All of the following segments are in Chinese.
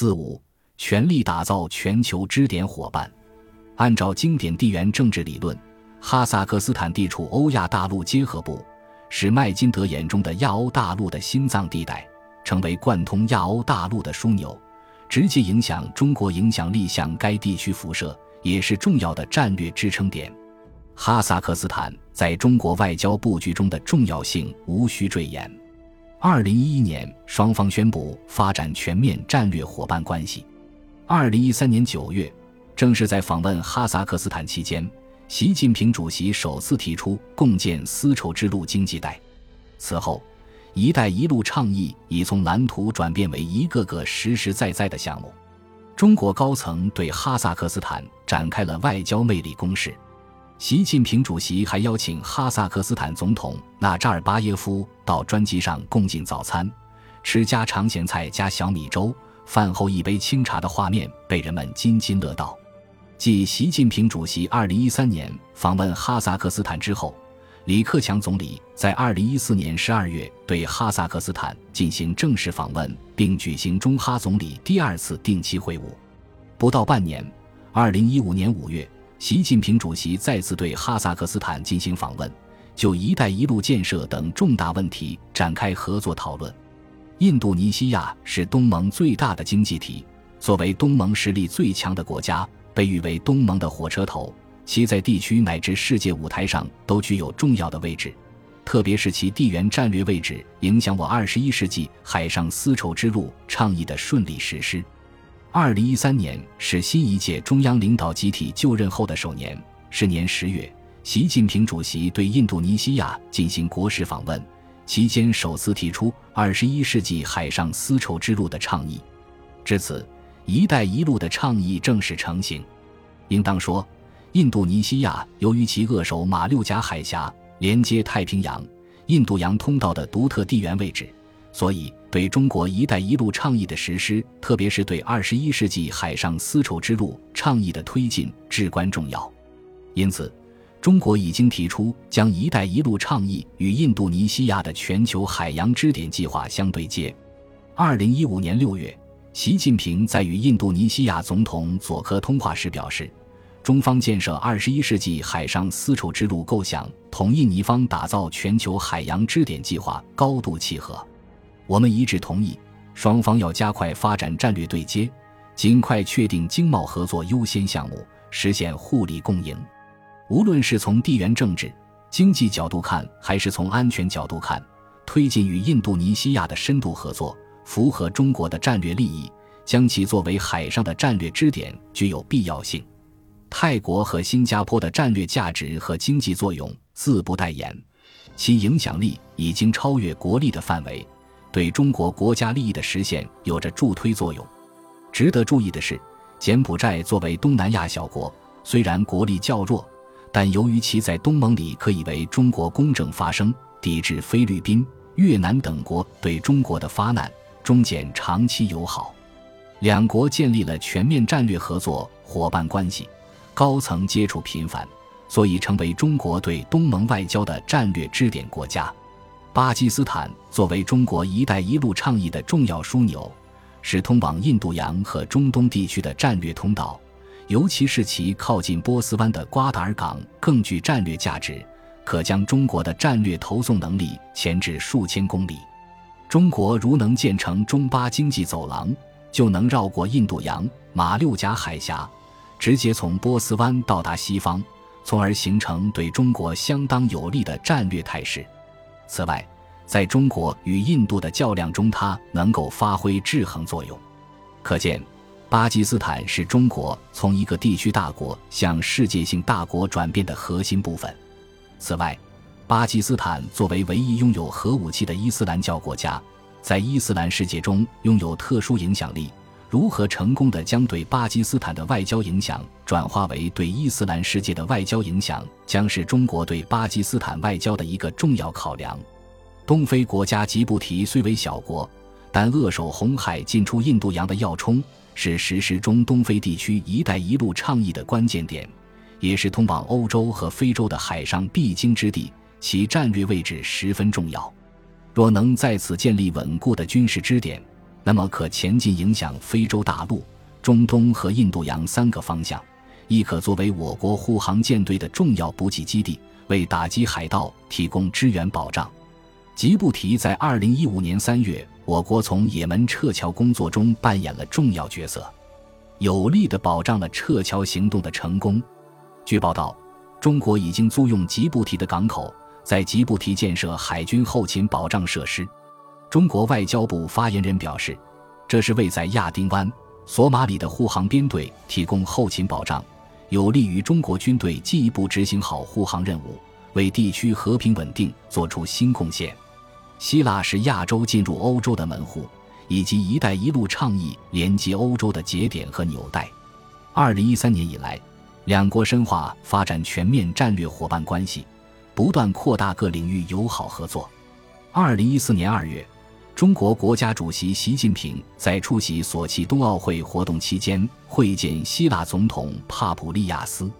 四五，全力打造全球支点伙伴。按照经典地缘政治理论，哈萨克斯坦地处欧亚大陆结合部，是麦金德眼中的亚欧大陆的心脏地带，成为贯通亚欧大陆的枢纽，直接影响中国影响力向该地区辐射，也是重要的战略支撑点。哈萨克斯坦在中国外交布局中的重要性无需赘言。二零一一年，双方宣布发展全面战略伙伴关系。二零一三年九月，正是在访问哈萨克斯坦期间，习近平主席首次提出共建丝绸之路经济带。此后，“一带一路”倡议已从蓝图转变为一个个实实在在的项目。中国高层对哈萨克斯坦展开了外交魅力攻势。习近平主席还邀请哈萨克斯坦总统纳扎尔巴耶夫到专机上共进早餐，吃家常咸菜加小米粥，饭后一杯清茶的画面被人们津津乐道。继习近平主席2013年访问哈萨克斯坦之后，李克强总理在2014年12月对哈萨克斯坦进行正式访问，并举行中哈总理第二次定期会晤。不到半年，2015年5月。习近平主席再次对哈萨克斯坦进行访问，就“一带一路”建设等重大问题展开合作讨论。印度尼西亚是东盟最大的经济体，作为东盟实力最强的国家，被誉为东盟的火车头，其在地区乃至世界舞台上都具有重要的位置。特别是其地缘战略位置，影响我二十一世纪海上丝绸之路倡议的顺利实施。二零一三年是新一届中央领导集体就任后的首年。是年十月，习近平主席对印度尼西亚进行国事访问，期间首次提出“二十一世纪海上丝绸之路”的倡议。至此，“一带一路”的倡议正式成型。应当说，印度尼西亚由于其扼守马六甲海峡、连接太平洋、印度洋通道的独特地缘位置。所以，对中国“一带一路”倡议的实施，特别是对二十一世纪海上丝绸之路倡议的推进，至关重要。因此，中国已经提出将“一带一路”倡议与印度尼西亚的全球海洋支点计划相对接。二零一五年六月，习近平在与印度尼西亚总统佐科通话时表示，中方建设二十一世纪海上丝绸之路构想，同印尼方打造全球海洋支点计划高度契合。我们一致同意，双方要加快发展战略对接，尽快确定经贸合作优先项目，实现互利共赢。无论是从地缘政治、经济角度看，还是从安全角度看，推进与印度尼西亚的深度合作，符合中国的战略利益，将其作为海上的战略支点具有必要性。泰国和新加坡的战略价值和经济作用自不待言，其影响力已经超越国力的范围。对中国国家利益的实现有着助推作用。值得注意的是，柬埔寨作为东南亚小国，虽然国力较弱，但由于其在东盟里可以为中国公正发声，抵制菲律宾、越南等国对中国的发难，中柬长期友好，两国建立了全面战略合作伙伴关系，高层接触频繁，所以成为中国对东盟外交的战略支点国家。巴基斯坦作为中国“一带一路”倡议的重要枢纽，是通往印度洋和中东地区的战略通道，尤其是其靠近波斯湾的瓜达尔港更具战略价值，可将中国的战略投送能力前至数千公里。中国如能建成中巴经济走廊，就能绕过印度洋、马六甲海峡，直接从波斯湾到达西方，从而形成对中国相当有利的战略态势。此外，在中国与印度的较量中，它能够发挥制衡作用。可见，巴基斯坦是中国从一个地区大国向世界性大国转变的核心部分。此外，巴基斯坦作为唯一拥有核武器的伊斯兰教国家，在伊斯兰世界中拥有特殊影响力。如何成功的将对巴基斯坦的外交影响转化为对伊斯兰世界的外交影响，将是中国对巴基斯坦外交的一个重要考量。东非国家吉布提虽为小国，但扼守红海进出印度洋的要冲，是实施中东非地区“一带一路”倡议的关键点，也是通往欧洲和非洲的海上必经之地，其战略位置十分重要。若能在此建立稳固的军事支点，那么可前进影响非洲大陆、中东和印度洋三个方向，亦可作为我国护航舰队的重要补给基地，为打击海盗提供支援保障。吉布提在二零一五年三月，我国从也门撤侨工作中扮演了重要角色，有力地保障了撤侨行动的成功。据报道，中国已经租用吉布提的港口，在吉布提建设海军后勤保障设施。中国外交部发言人表示，这是为在亚丁湾、索马里的护航编队提供后勤保障，有利于中国军队进一步执行好护航任务，为地区和平稳定做出新贡献。希腊是亚洲进入欧洲的门户，以及“一带一路”倡议连接欧洲的节点和纽带。二零一三年以来，两国深化发展全面战略伙伴关系，不断扩大各领域友好合作。二零一四年二月，中国国家主席习近平在出席索契冬奥会活动期间会见希腊总统帕普利亚斯。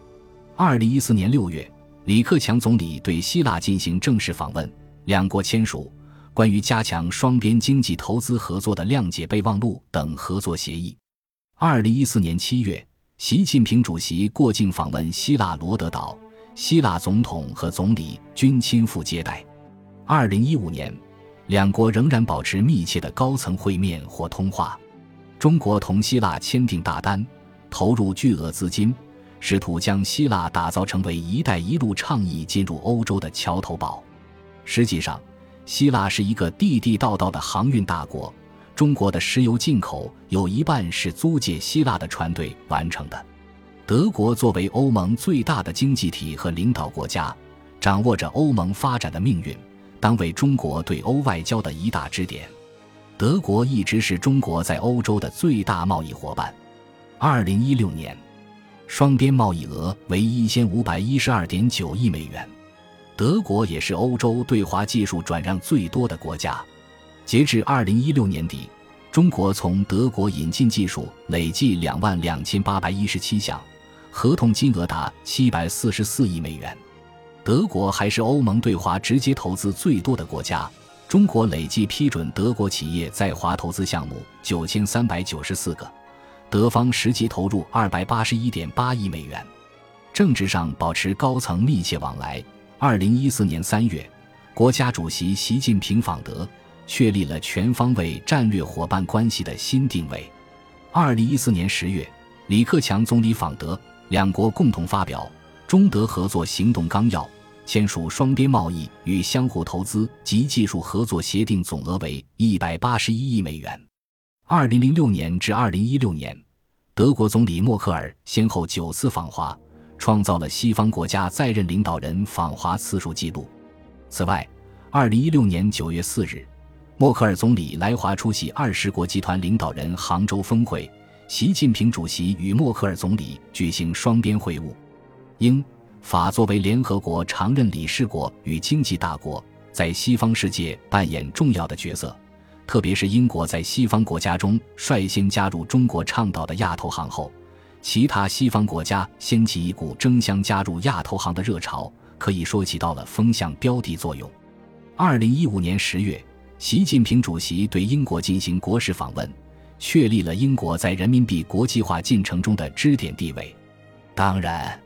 二零一四年六月，李克强总理对希腊进行正式访问，两国签署。关于加强双边经济投资合作的谅解备忘录等合作协议。二零一四年七月，习近平主席过境访问希腊罗德岛，希腊总统和总理均亲赴接待。二零一五年，两国仍然保持密切的高层会面或通话。中国同希腊签订大单，投入巨额资金，试图将希腊打造成为“一带一路”倡议进入欧洲的桥头堡。实际上，希腊是一个地地道道的航运大国，中国的石油进口有一半是租借希腊的船队完成的。德国作为欧盟最大的经济体和领导国家，掌握着欧盟发展的命运，当为中国对欧外交的一大支点。德国一直是中国在欧洲的最大贸易伙伴。二零一六年，双边贸易额为一千五百一十二点九亿美元。德国也是欧洲对华技术转让最多的国家。截至二零一六年底，中国从德国引进技术累计两万两千八百一十七项，合同金额达七百四十四亿美元。德国还是欧盟对华直接投资最多的国家。中国累计批准德国企业在华投资项目九千三百九十四个，德方实际投入二百八十一点八亿美元。政治上保持高层密切往来。二零一四年三月，国家主席习近平访德，确立了全方位战略伙伴关系的新定位。二零一四年十月，李克强总理访德，两国共同发表《中德合作行动纲要》，签署双边贸易与相互投资及技术合作协定，总额为一百八十一亿美元。二零零六年至二零一六年，德国总理默克尔先后九次访华。创造了西方国家在任领导人访华次数纪录。此外，二零一六年九月四日，默克尔总理来华出席二十国集团领导人杭州峰会，习近平主席与默克尔总理举行双边会晤。英法作为联合国常任理事国与经济大国，在西方世界扮演重要的角色，特别是英国在西方国家中率先加入中国倡导的亚投行后。其他西方国家掀起一股争相加入亚投行的热潮，可以说起到了风向标的作用。二零一五年十月，习近平主席对英国进行国事访问，确立了英国在人民币国际化进程中的支点地位。当然，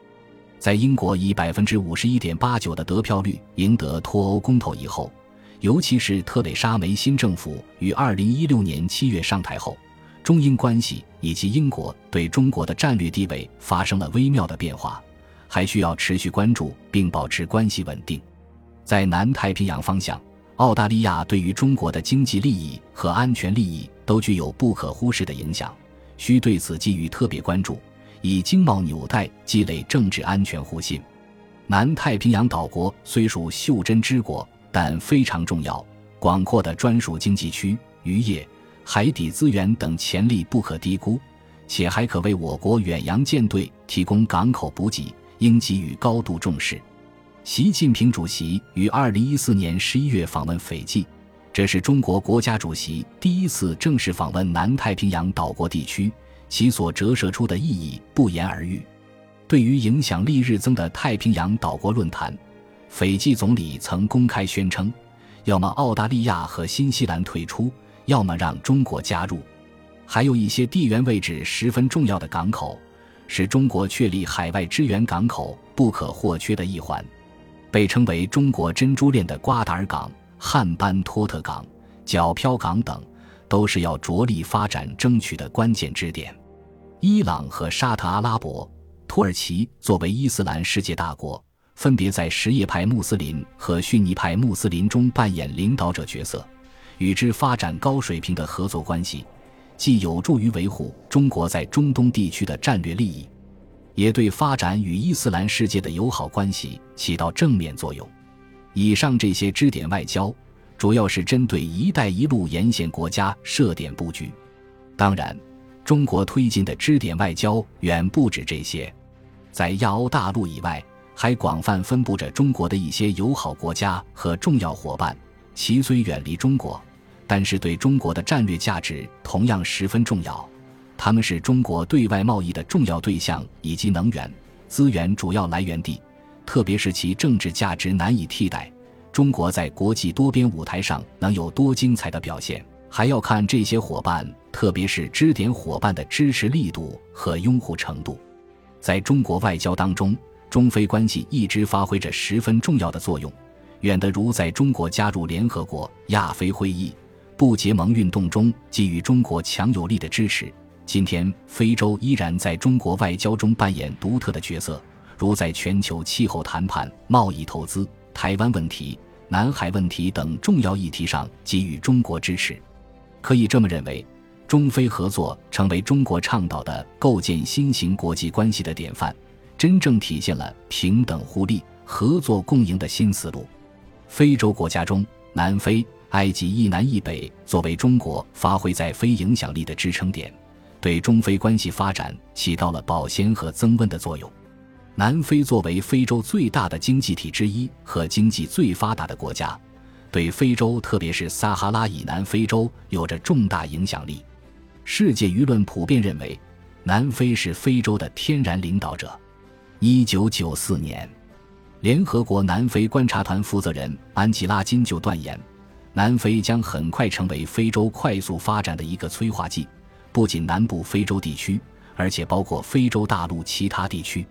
在英国以百分之五十一点八九的得票率赢得脱欧公投以后，尤其是特蕾莎梅新政府于二零一六年七月上台后。中英关系以及英国对中国的战略地位发生了微妙的变化，还需要持续关注并保持关系稳定。在南太平洋方向，澳大利亚对于中国的经济利益和安全利益都具有不可忽视的影响，需对此给予特别关注，以经贸纽带积累政治安全互信。南太平洋岛国虽属袖珍之国，但非常重要，广阔的专属经济区，渔业。海底资源等潜力不可低估，且还可为我国远洋舰队提供港口补给，应给予高度重视。习近平主席于二零一四年十一月访问斐济，这是中国国家主席第一次正式访问南太平洋岛国地区，其所折射出的意义不言而喻。对于影响力日增的太平洋岛国论坛，斐济总理曾公开宣称，要么澳大利亚和新西兰退出。要么让中国加入。还有一些地缘位置十分重要的港口，是中国确立海外支援港口不可或缺的一环。被称为中国珍珠链的瓜达尔港、汉班托特港、角漂港等，都是要着力发展争取的关键支点。伊朗和沙特阿拉伯、土耳其作为伊斯兰世界大国，分别在什叶派穆斯林和逊尼派穆斯林中扮演领导者角色，与之发展高水平的合作关系。既有助于维护中国在中东地区的战略利益，也对发展与伊斯兰世界的友好关系起到正面作用。以上这些支点外交，主要是针对“一带一路”沿线国家设点布局。当然，中国推进的支点外交远不止这些，在亚欧大陆以外，还广泛分布着中国的一些友好国家和重要伙伴，其虽远离中国。但是对中国的战略价值同样十分重要，他们是中国对外贸易的重要对象以及能源资源主要来源地，特别是其政治价值难以替代。中国在国际多边舞台上能有多精彩的表现，还要看这些伙伴，特别是支点伙伴的支持力度和拥护程度。在中国外交当中，中非关系一直发挥着十分重要的作用，远得如在中国加入联合国、亚非会议。不结盟运动中给予中国强有力的支持。今天，非洲依然在中国外交中扮演独特的角色，如在全球气候谈判、贸易投资、台湾问题、南海问题等重要议题上给予中国支持。可以这么认为，中非合作成为中国倡导的构建新型国际关系的典范，真正体现了平等互利、合作共赢的新思路。非洲国家中，南非。埃及一南一北作为中国发挥在非影响力的支撑点，对中非关系发展起到了保鲜和增温的作用。南非作为非洲最大的经济体之一和经济最发达的国家，对非洲特别是撒哈拉以南非洲有着重大影响力。世界舆论普遍认为，南非是非洲的天然领导者。一九九四年，联合国南非观察团负责人安吉拉金就断言。南非将很快成为非洲快速发展的一个催化剂，不仅南部非洲地区，而且包括非洲大陆其他地区。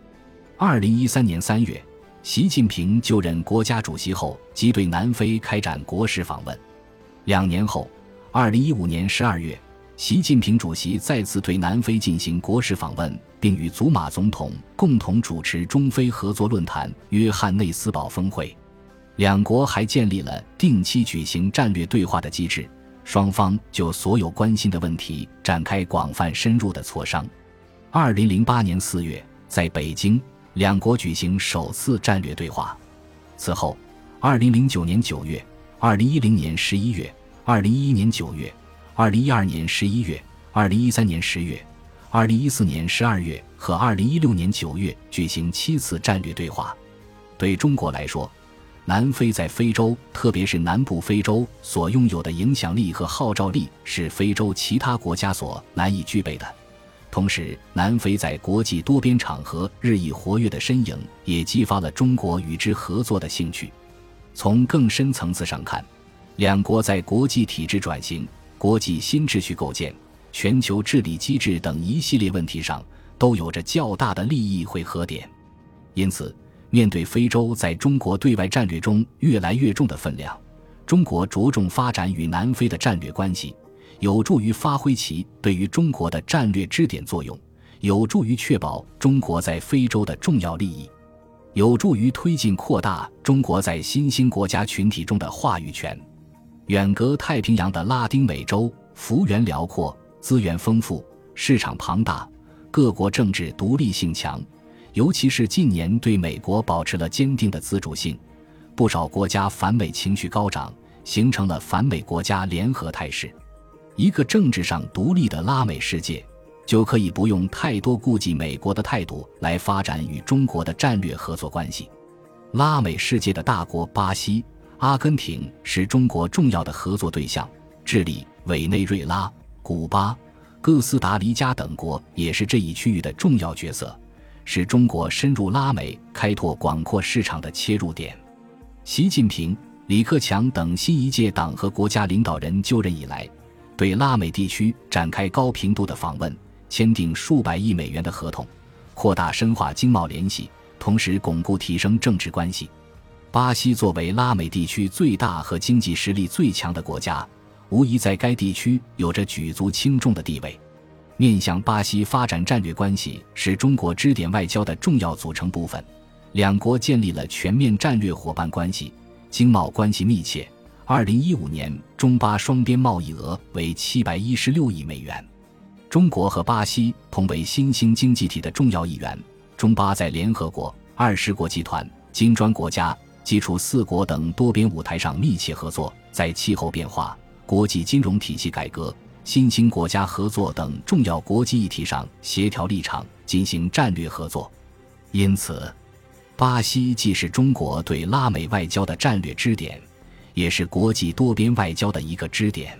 二零一三年三月，习近平就任国家主席后，即对南非开展国事访问。两年后，二零一五年十二月，习近平主席再次对南非进行国事访问，并与祖马总统共同主持中非合作论坛约翰内斯堡峰会。两国还建立了定期举行战略对话的机制，双方就所有关心的问题展开广泛深入的磋商。二零零八年四月，在北京，两国举行首次战略对话。此后，二零零九年九月、二零一零年十一月、二零一一年九月、二零一二年十一月、二零一三年十月、二零一四年十二月和二零一六年九月举行七次战略对话。对中国来说，南非在非洲，特别是南部非洲所拥有的影响力和号召力，是非洲其他国家所难以具备的。同时，南非在国际多边场合日益活跃的身影，也激发了中国与之合作的兴趣。从更深层次上看，两国在国际体制转型、国际新秩序构建、全球治理机制等一系列问题上，都有着较大的利益汇合点。因此。面对非洲在中国对外战略中越来越重的分量，中国着重发展与南非的战略关系，有助于发挥其对于中国的战略支点作用，有助于确保中国在非洲的重要利益，有助于推进扩大中国在新兴国家群体中的话语权。远隔太平洋的拉丁美洲，幅员辽阔，资源丰富，市场庞大，各国政治独立性强。尤其是近年对美国保持了坚定的自主性，不少国家反美情绪高涨，形成了反美国家联合态势。一个政治上独立的拉美世界，就可以不用太多顾忌美国的态度来发展与中国的战略合作关系。拉美世界的大国巴西、阿根廷是中国重要的合作对象，智利、委内瑞拉、古巴、哥斯达黎加等国也是这一区域的重要角色。是中国深入拉美、开拓广阔市场的切入点。习近平、李克强等新一届党和国家领导人就任以来，对拉美地区展开高频度的访问，签订数百亿美元的合同，扩大深化经贸联系，同时巩固提升政治关系。巴西作为拉美地区最大和经济实力最强的国家，无疑在该地区有着举足轻重的地位。面向巴西发展战略关系是中国支点外交的重要组成部分，两国建立了全面战略伙伴关系，经贸关系密切。二零一五年，中巴双边贸易额为七百一十六亿美元。中国和巴西同为新兴经济体的重要一员，中巴在联合国、二十国集团、金砖国家。基础四国等多边舞台上密切合作，在气候变化、国际金融体系改革、新兴国家合作等重要国际议题上协调立场，进行战略合作。因此，巴西既是中国对拉美外交的战略支点，也是国际多边外交的一个支点。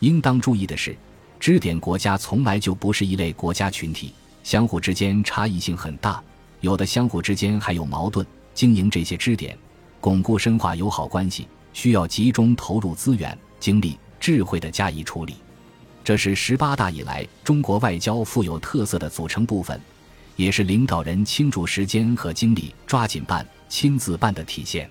应当注意的是，支点国家从来就不是一类国家群体，相互之间差异性很大，有的相互之间还有矛盾。经营这些支点。巩固深化友好关系，需要集中投入资源、精力、智慧的加以处理，这是十八大以来中国外交富有特色的组成部分，也是领导人倾注时间和精力、抓紧办、亲自办的体现。